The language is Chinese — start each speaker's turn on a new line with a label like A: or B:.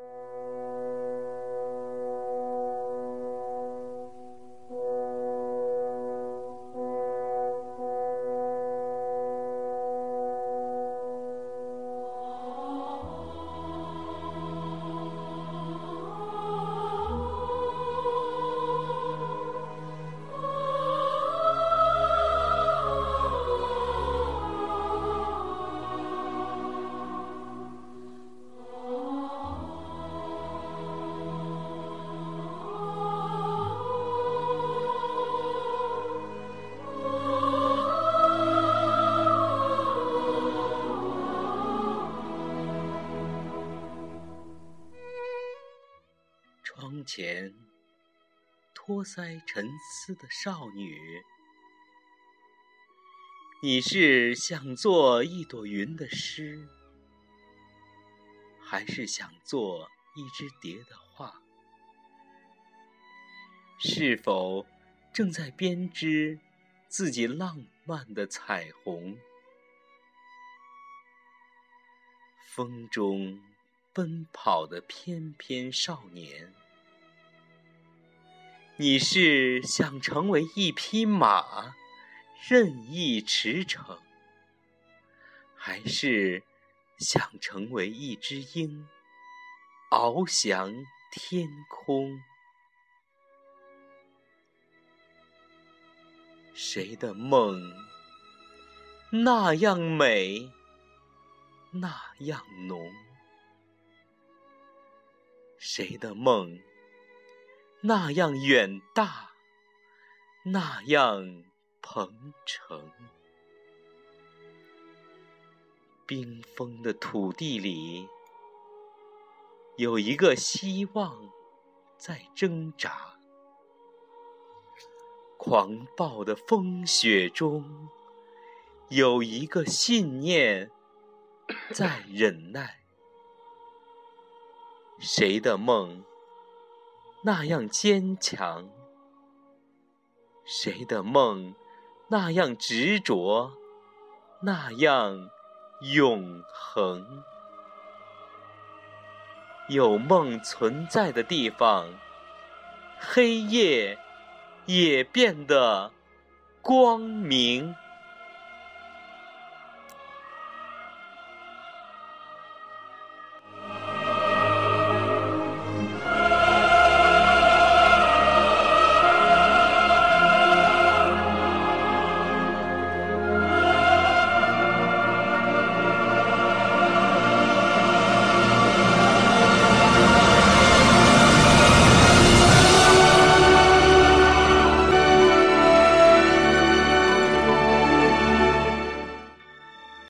A: Música 窗前托腮沉思的少女，你是想做一朵云的诗，还是想做一只蝶的画？是否正在编织自己浪漫的彩虹？风中奔跑的翩翩少年。你是想成为一匹马，任意驰骋，还是想成为一只鹰，翱翔天空？谁的梦那样美，那样浓？谁的梦？那样远大，那样鹏程。冰封的土地里，有一个希望在挣扎；狂暴的风雪中，有一个信念在忍耐。谁的梦？那样坚强，谁的梦那样执着，那样永恒？有梦存在的地方，黑夜也变得光明。